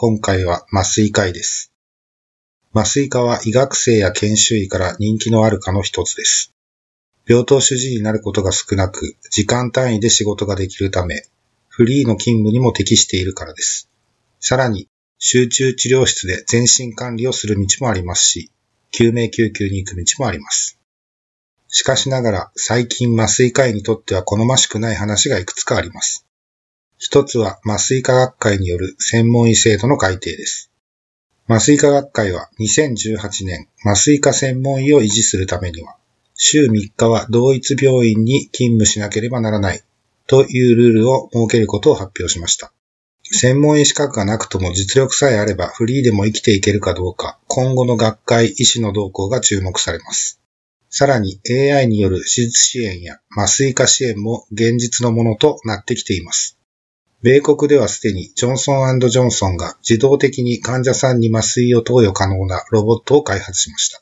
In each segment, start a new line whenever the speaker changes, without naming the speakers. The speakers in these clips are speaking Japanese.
今回は麻酔科医です。麻酔科は医学生や研修医から人気のある科の一つです。病棟主治医になることが少なく、時間単位で仕事ができるため、フリーの勤務にも適しているからです。さらに、集中治療室で全身管理をする道もありますし、救命救急に行く道もあります。しかしながら、最近麻酔科医にとっては好ましくない話がいくつかあります。一つは麻酔科学会による専門医制度の改定です。麻酔科学会は2018年、麻酔科専門医を維持するためには、週3日は同一病院に勤務しなければならないというルールを設けることを発表しました。専門医資格がなくとも実力さえあればフリーでも生きていけるかどうか、今後の学会医師の動向が注目されます。さらに AI による手術支援や麻酔科支援も現実のものとなってきています。米国ではすでにジョンソンジョンソンが自動的に患者さんに麻酔を投与可能なロボットを開発しました。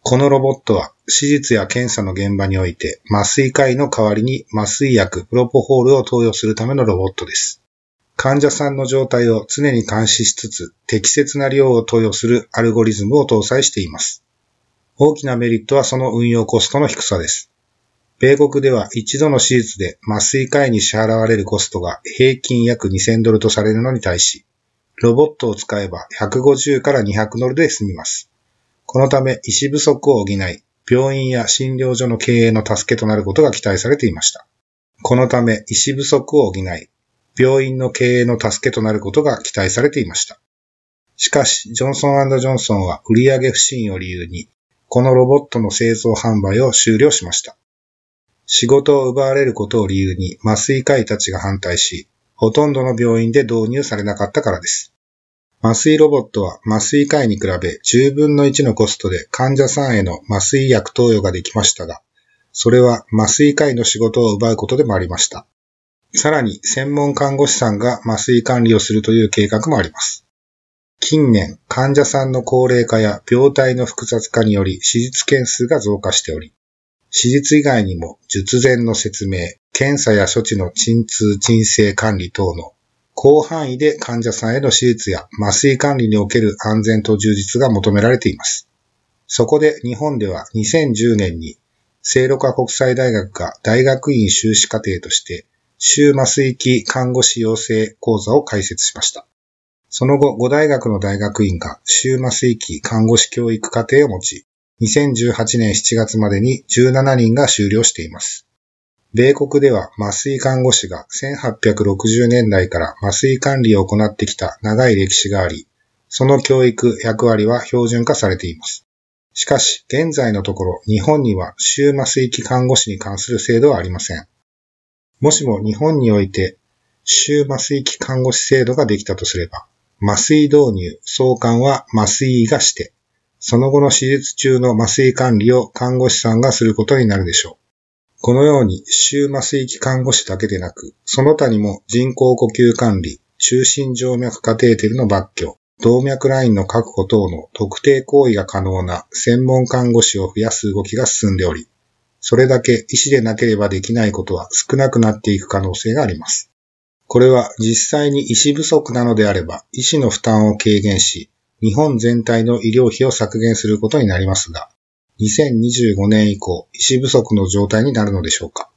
このロボットは手術や検査の現場において麻酔科医の代わりに麻酔薬プロポホールを投与するためのロボットです。患者さんの状態を常に監視しつつ適切な量を投与するアルゴリズムを搭載しています。大きなメリットはその運用コストの低さです。米国では一度の手術で麻酔科医に支払われるコストが平均約2000ドルとされるのに対し、ロボットを使えば150から200ドルで済みます。このため医師不足を補い、病院や診療所の経営の助けとなることが期待されていました。このため医師不足を補い、病院の経営の助けとなることが期待されていました。しかし、ジョンソンジョンソンは売上不振を理由にこのロボットの製造販売を終了しました。仕事を奪われることを理由に麻酔科医たちが反対し、ほとんどの病院で導入されなかったからです。麻酔ロボットは麻酔科医に比べ10分の1のコストで患者さんへの麻酔薬投与ができましたが、それは麻酔科医の仕事を奪うことでもありました。さらに専門看護師さんが麻酔管理をするという計画もあります。近年、患者さんの高齢化や病態の複雑化により手術件数が増加しており、手術以外にも術前の説明、検査や処置の鎮痛鎮静管理等の広範囲で患者さんへの手術や麻酔管理における安全と充実が求められています。そこで日本では2010年に聖路加国際大学が大学院修士課程として終麻酔器看護師養成講座を開設しました。その後、5大学の大学院が終麻酔器看護師教育課程を持ち、2018年7月までに17人が修了しています。米国では麻酔看護師が1860年代から麻酔管理を行ってきた長い歴史があり、その教育役割は標準化されています。しかし、現在のところ日本には終麻酔器看護師に関する制度はありません。もしも日本において終麻酔器看護師制度ができたとすれば、麻酔導入、相関は麻酔医がして、その後の手術中の麻酔管理を看護師さんがすることになるでしょう。このように、終麻酔器看護師だけでなく、その他にも人工呼吸管理、中心静脈カテーテルの抜去、動脈ラインの確保等の特定行為が可能な専門看護師を増やす動きが進んでおり、それだけ医師でなければできないことは少なくなっていく可能性があります。これは実際に医師不足なのであれば、医師の負担を軽減し、日本全体の医療費を削減することになりますが、2025年以降、医師不足の状態になるのでしょうか。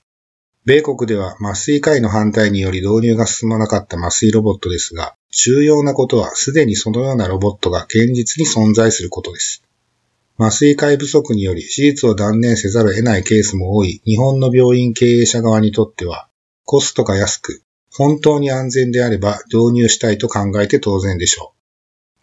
米国では麻酔科医の反対により導入が進まなかった麻酔ロボットですが、重要なことはすでにそのようなロボットが現実に存在することです。麻酔科医不足により手術を断念せざるを得ないケースも多い日本の病院経営者側にとっては、コストが安く、本当に安全であれば導入したいと考えて当然でしょう。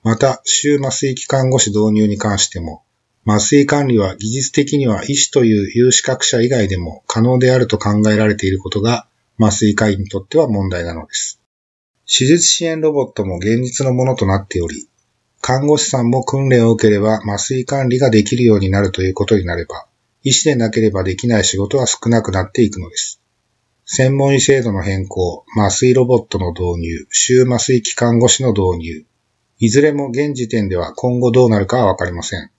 また、終麻酔器看護師導入に関しても、麻酔管理は技術的には医師という有資格者以外でも可能であると考えられていることが麻酔科医にとっては問題なのです。手術支援ロボットも現実のものとなっており、看護師さんも訓練を受ければ麻酔管理ができるようになるということになれば、医師でなければできない仕事は少なくなっていくのです。専門医制度の変更、麻酔ロボットの導入、終麻酔期看護師の導入、いずれも現時点では今後どうなるかはわかりません。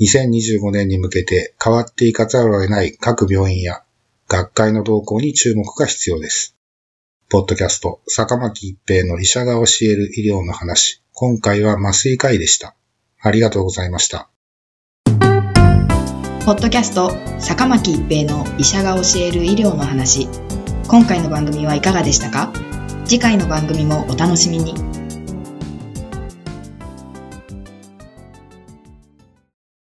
2025年に向けて変わっていかざるを得ない各病院や学会の動向に注目が必要です。ポッドキャスト、坂巻一平の医者が教える医療の話。今回は麻酔科医でした。ありがとうございました。
ポッドキャスト、坂巻一平の医者が教える医療の話。今回の番組はいかがでしたか？次回の番組もお楽しみに。